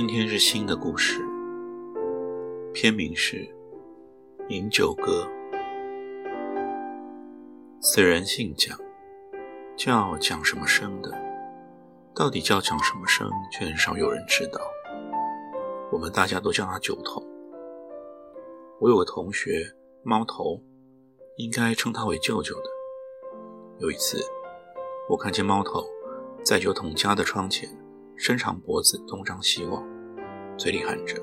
今天是新的故事，片名是《饮酒歌》。此人姓蒋，叫蒋什么生的，到底叫蒋什么生，却很少有人知道。我们大家都叫他酒桶。我有个同学猫头，应该称他为舅舅的。有一次，我看见猫头在酒桶家的窗前。伸长脖子东张西望，嘴里喊着：“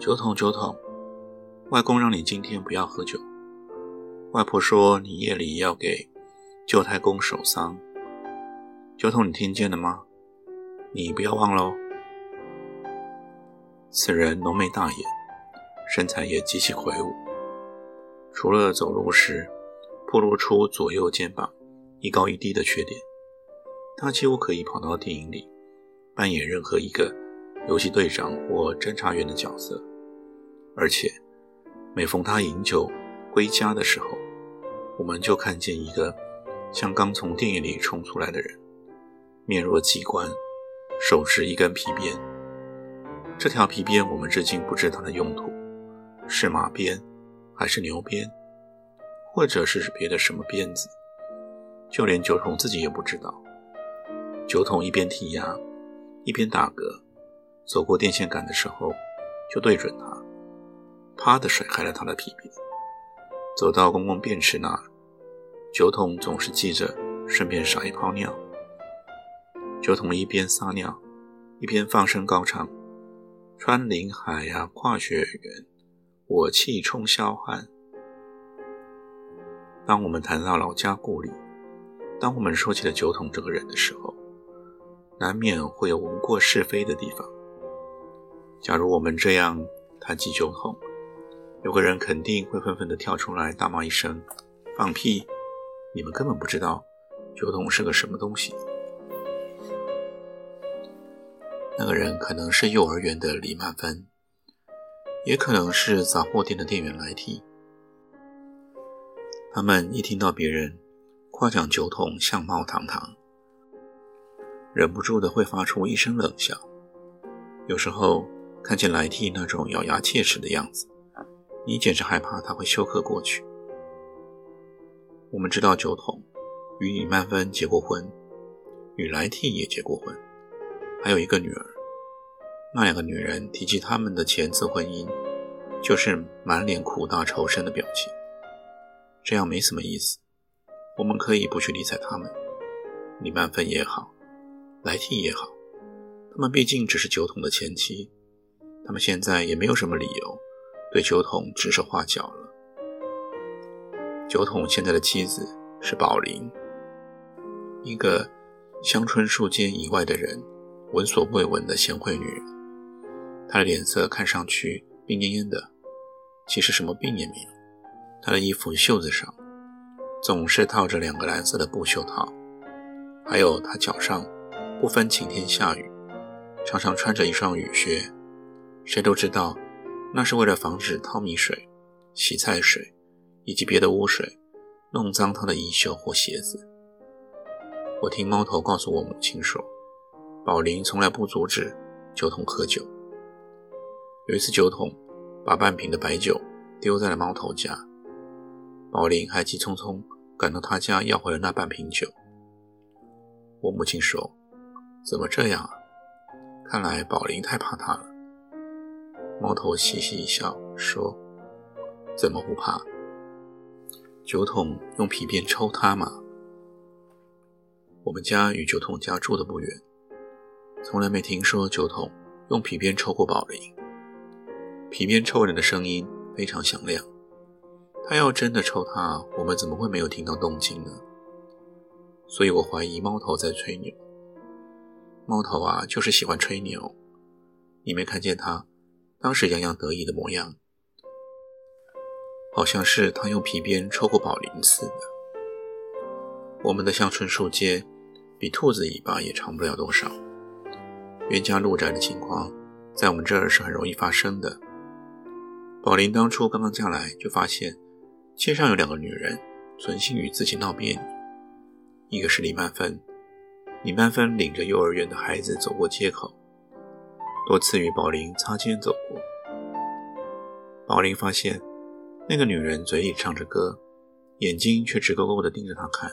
酒桶，酒桶，外公让你今天不要喝酒。外婆说你夜里要给舅太公守丧。酒桶，你听见了吗？你不要忘喽。”此人浓眉大眼，身材也极其魁梧，除了走路时暴露出左右肩膀一高一低的缺点，他几乎可以跑到电影里。扮演任何一个游击队长或侦查员的角色，而且每逢他饮酒归家的时候，我们就看见一个像刚从电影里冲出来的人，面若机关，手持一根皮鞭。这条皮鞭我们至今不知它的用途，是马鞭还是牛鞭，或者是别的什么鞭子，就连酒桶自己也不知道。酒桶一边剔牙。一边打嗝，走过电线杆的时候，就对准他，啪的甩开了他的屁屁。走到公共便池那儿，酒桶总是记着顺便撒一泡尿。酒桶一边撒尿，一边放声高唱：“穿林海呀，跨雪原，我气冲霄汉。”当我们谈到老家故里，当我们说起了酒桶这个人的时候，难免会有闻过是非的地方。假如我们这样谈起酒桶，有个人肯定会愤愤地跳出来大骂一声：“放屁！你们根本不知道酒桶是个什么东西。”那个人可能是幼儿园的李曼芬，也可能是杂货店的店员来替。他们一听到别人夸奖酒桶相貌堂堂，忍不住的会发出一声冷笑。有时候看见来替那种咬牙切齿的样子，你简直害怕他会休克过去。我们知道酒桶与李曼芬结过婚，与来替也结过婚，还有一个女儿。那两个女人提起他们的前次婚姻，就是满脸苦大仇深的表情。这样没什么意思，我们可以不去理睬他们。李曼芬也好。来替也好，他们毕竟只是酒桶的前妻，他们现在也没有什么理由对酒桶指手画脚了。酒桶现在的妻子是宝林，一个乡村树间以外的人闻所未闻的贤惠女人。她的脸色看上去病恹恹的，其实什么病也没有。她的衣服袖子上总是套着两个蓝色的布袖套，还有她脚上。不分晴天下雨，常常穿着一双雨靴。谁都知道，那是为了防止淘米水、洗菜水以及别的污水弄脏他的衣袖或鞋子。我听猫头告诉我母亲说，宝林从来不阻止酒桶喝酒。有一次，酒桶把半瓶的白酒丢在了猫头家，宝林还急匆匆赶到他家要回了那半瓶酒。我母亲说。怎么这样啊？看来宝林太怕他了。猫头嘻嘻一笑说：“怎么不怕？酒桶用皮鞭抽他嘛。我们家与酒桶家住的不远，从来没听说酒桶用皮鞭抽过宝林。皮鞭抽人的声音非常响亮，他要真的抽他，我们怎么会没有听到动静呢？所以我怀疑猫头在吹牛。猫头啊，就是喜欢吹牛。你没看见他当时洋洋得意的模样，好像是他用皮鞭抽过宝林似的。我们的香椿树街比兔子尾巴也长不了多少。冤家路窄的情况，在我们这儿是很容易发生的。宝林当初刚刚嫁来，就发现街上有两个女人存心与自己闹别扭，一个是李曼芬。李曼芬领着幼儿园的孩子走过街口，多次与宝林擦肩走过。宝林发现那个女人嘴里唱着歌，眼睛却直勾勾地盯着他看。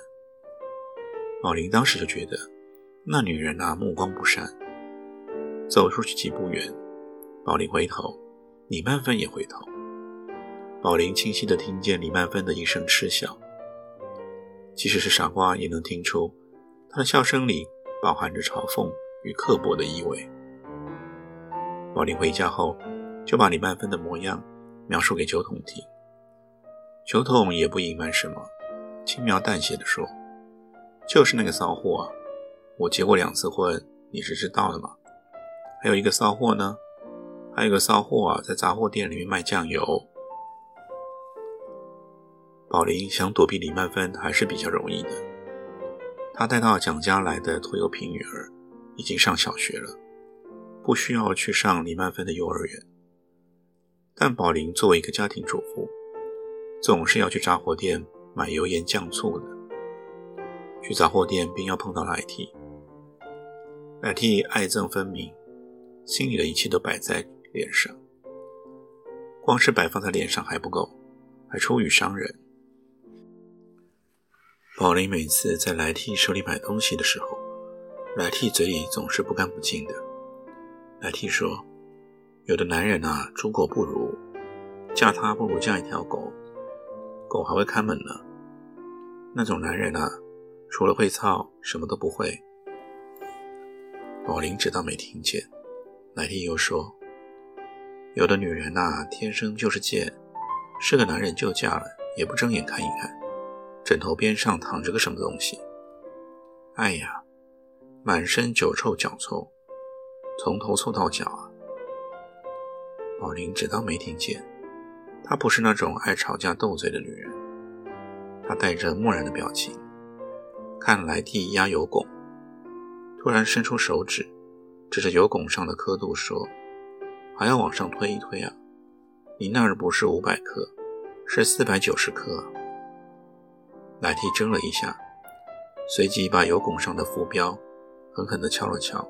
宝林当时就觉得那女人啊目光不善。走出去几步远，宝林回头，李曼芬也回头。宝林清晰地听见李曼芬的一声嗤笑，即使是傻瓜也能听出。他的笑声里饱含着嘲讽与刻薄的意味。宝林回家后，就把李曼芬的模样描述给酒桶听。酒桶也不隐瞒什么，轻描淡写的说：“就是那个骚货啊！我结过两次婚，你是知道的吗？还有一个骚货呢，还有个骚货啊，在杂货店里面卖酱油。”宝林想躲避李曼芬还是比较容易的。他带到蒋家来的拖油瓶女儿已经上小学了，不需要去上李曼芬的幼儿园。但宝林作为一个家庭主妇，总是要去杂货店买油盐酱醋的。去杂货店便要碰到来替，来替爱憎分明，心里的一切都摆在脸上。光是摆放在脸上还不够，还出语伤人。宝林每次在来替手里买东西的时候，来替嘴里总是不干不净的。来替说：“有的男人啊，猪狗不如，嫁他不如嫁一条狗，狗还会看门呢。那种男人啊，除了会操，什么都不会。”宝林只当没听见。来替又说：“有的女人呐，天生就是贱，是个男人就嫁了，也不睁眼看一看。”枕头边上躺着个什么东西？哎呀，满身酒臭脚臭，从头臭到脚啊！宝林只当没听见。她不是那种爱吵架斗嘴的女人。她带着漠然的表情，看来替压油拱，突然伸出手指，指着油拱上的刻度说：“还要往上推一推啊！你那儿不是五百克，是四百九十克。”莱蒂怔了一下，随即把油拱上的浮标狠狠地敲了敲。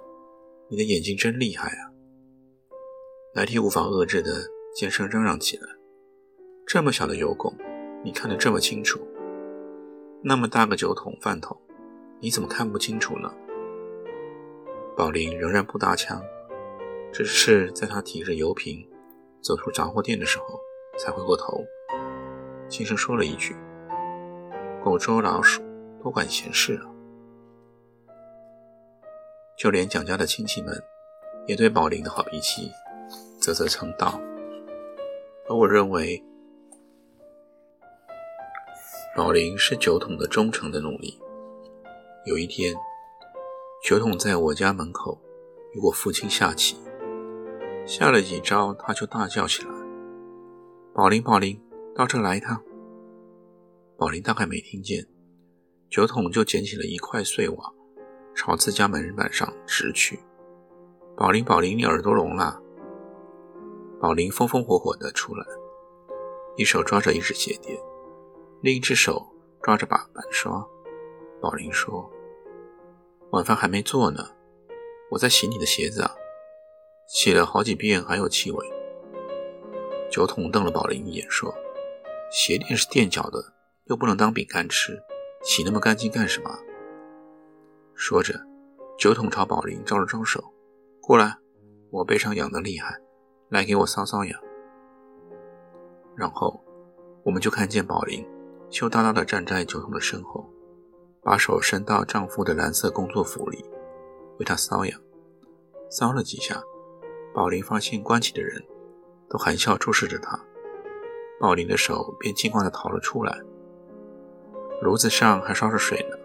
“你的眼睛真厉害啊！”莱蒂无法遏制的尖声嚷嚷起来。“这么小的油拱，你看得这么清楚？那么大个酒桶饭桶，你怎么看不清楚呢？”宝林仍然不搭腔，只是在他提着油瓶走出杂货店的时候，才回过头，轻声说了一句。狗捉老鼠，多管闲事啊！就连蒋家的亲戚们，也对宝林的好脾气啧啧称道。而我认为，宝林是酒桶的忠诚的奴隶。有一天，酒桶在我家门口与我父亲下棋，下了几招，他就大叫起来：“宝林，宝林，到这来一趟！”宝林大概没听见，酒桶就捡起了一块碎瓦，朝自家门板上直去。宝林，宝林，你耳朵聋了！宝林风风火火地出来，一手抓着一只鞋垫，另一只手抓着把板刷。宝林说：“晚饭还没做呢，我在洗你的鞋子啊，洗了好几遍还有气味。”酒桶瞪了宝林一眼，说：“鞋垫是垫脚的。”又不能当饼干吃，洗那么干净干什么？说着，酒桶朝宝林招了招手：“过来，我背上痒得厉害，来给我搔搔痒。”然后，我们就看见宝林羞答答地站在酒桶的身后，把手伸到丈夫的蓝色工作服里，为他搔痒。搔了几下，宝林发现关起的人都含笑注视着他，宝林的手便惊慌地逃了出来。炉子上还烧着水呢。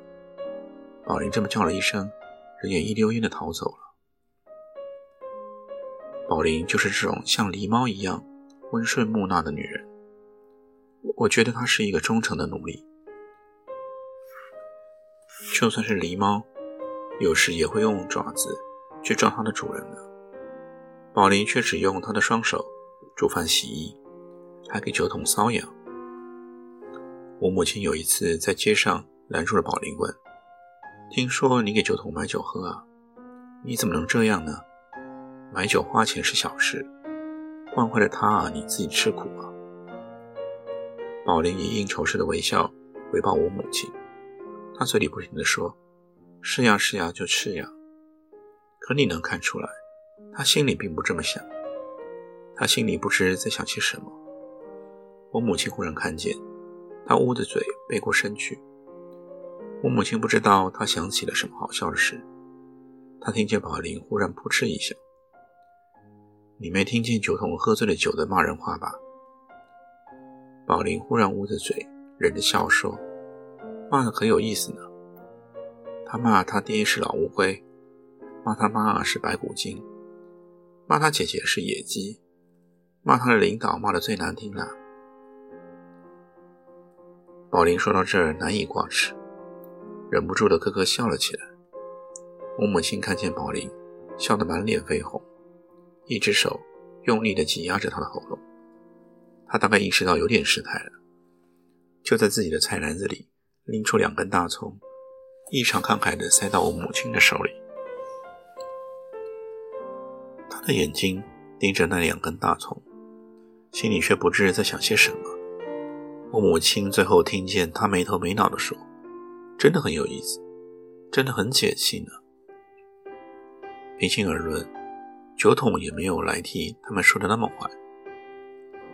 宝林这么叫了一声，人也一溜烟地逃走了。宝林就是这种像狸猫一样温顺木讷的女人。我我觉得她是一个忠诚的奴隶。就算是狸猫，有时也会用爪子去抓它的主人呢。宝林却只用他的双手煮饭、洗衣，还给酒桶搔痒。我母亲有一次在街上拦住了宝林，问：“听说你给酒桶买酒喝啊？你怎么能这样呢？买酒花钱是小事，惯坏了他啊，你自己吃苦啊。”宝林以应酬似的微笑回报我母亲，他嘴里不停地说：“是呀，是呀，就吃呀。”可你能看出来，他心里并不这么想。他心里不知在想些什么。我母亲忽然看见，他捂着嘴背过身去。我母亲不知道他想起了什么好笑的事。他听见宝林忽然扑哧一笑。你没听见酒桶喝醉了酒的骂人话吧？宝林忽然捂着嘴，忍着笑说：“骂的很有意思呢。他骂他爹是老乌龟，骂他妈是白骨精，骂他姐姐是野鸡，骂他的领导骂的最难听了。”宝林说到这儿难以挂齿，忍不住的咯咯笑了起来。我母亲看见宝林笑得满脸绯红，一只手用力的挤压着他的喉咙。他大概意识到有点失态了，就在自己的菜篮子里拎出两根大葱，异常慷慨地塞到我母亲的手里。他的眼睛盯着那两根大葱，心里却不知在想些什么。我母亲最后听见他没头没脑的说：“真的很有意思，真的很解气呢。”平心而论，酒桶也没有莱蒂他们说的那么坏。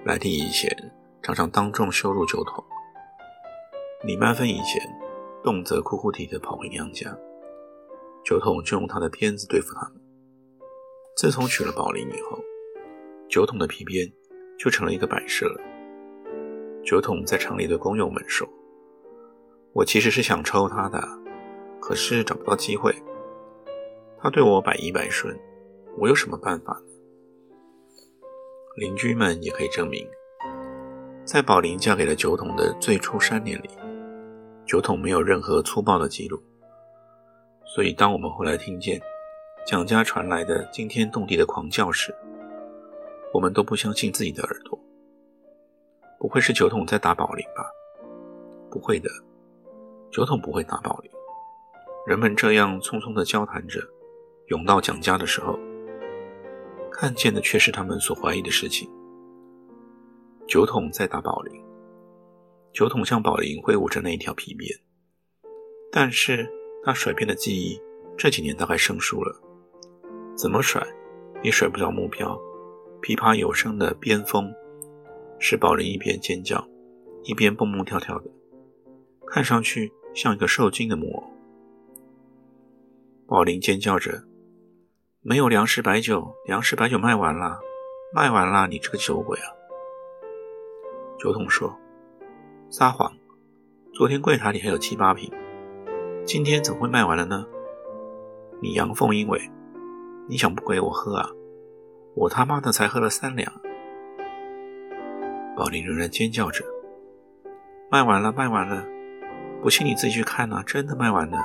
莱蒂以前常常当众羞辱酒桶，李曼芬以前动辄哭哭啼啼跑回娘家，酒桶就用他的鞭子对付他们。自从娶了宝林以后，酒桶的皮鞭就成了一个摆设了。酒桶在厂里对工友们说：“我其实是想抽他的，可是找不到机会。他对我百依百顺，我有什么办法呢？”邻居们也可以证明，在宝林嫁给了酒桶的最初三年里，酒桶没有任何粗暴的记录。所以，当我们后来听见蒋家传来的惊天动地的狂叫时，我们都不相信自己的耳朵。不会是酒桶在打宝林吧？不会的，酒桶不会打宝林。人们这样匆匆地交谈着，涌到蒋家的时候。看见的却是他们所怀疑的事情。酒桶在打宝林，酒桶向宝林挥舞着那一条皮鞭，但是他甩鞭的技艺这几年大概生疏了，怎么甩也甩不着目标。噼啪有声的鞭风，是宝林一边尖叫，一边蹦蹦跳跳的，看上去像一个受惊的木偶。宝林尖叫着。没有粮食白酒，粮食白酒卖完了，卖完了！你这个酒鬼啊！酒桶说：“撒谎！昨天柜台里还有七八瓶，今天怎么会卖完了呢？你阳奉阴违，你想不给我喝啊？我他妈的才喝了三两！”宝林仍然尖叫着：“卖完了，卖完了！不信你自己去看呐，真的卖完了！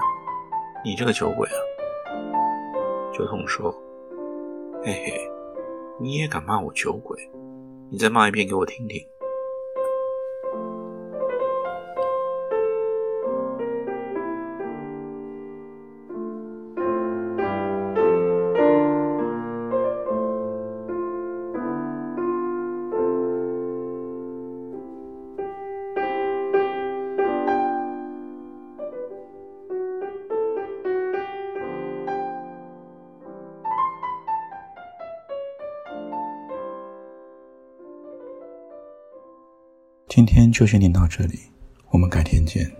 你这个酒鬼啊！”酒桶说：“嘿嘿，你也敢骂我酒鬼？你再骂一遍给我听听。”今天就先念到这里，我们改天见。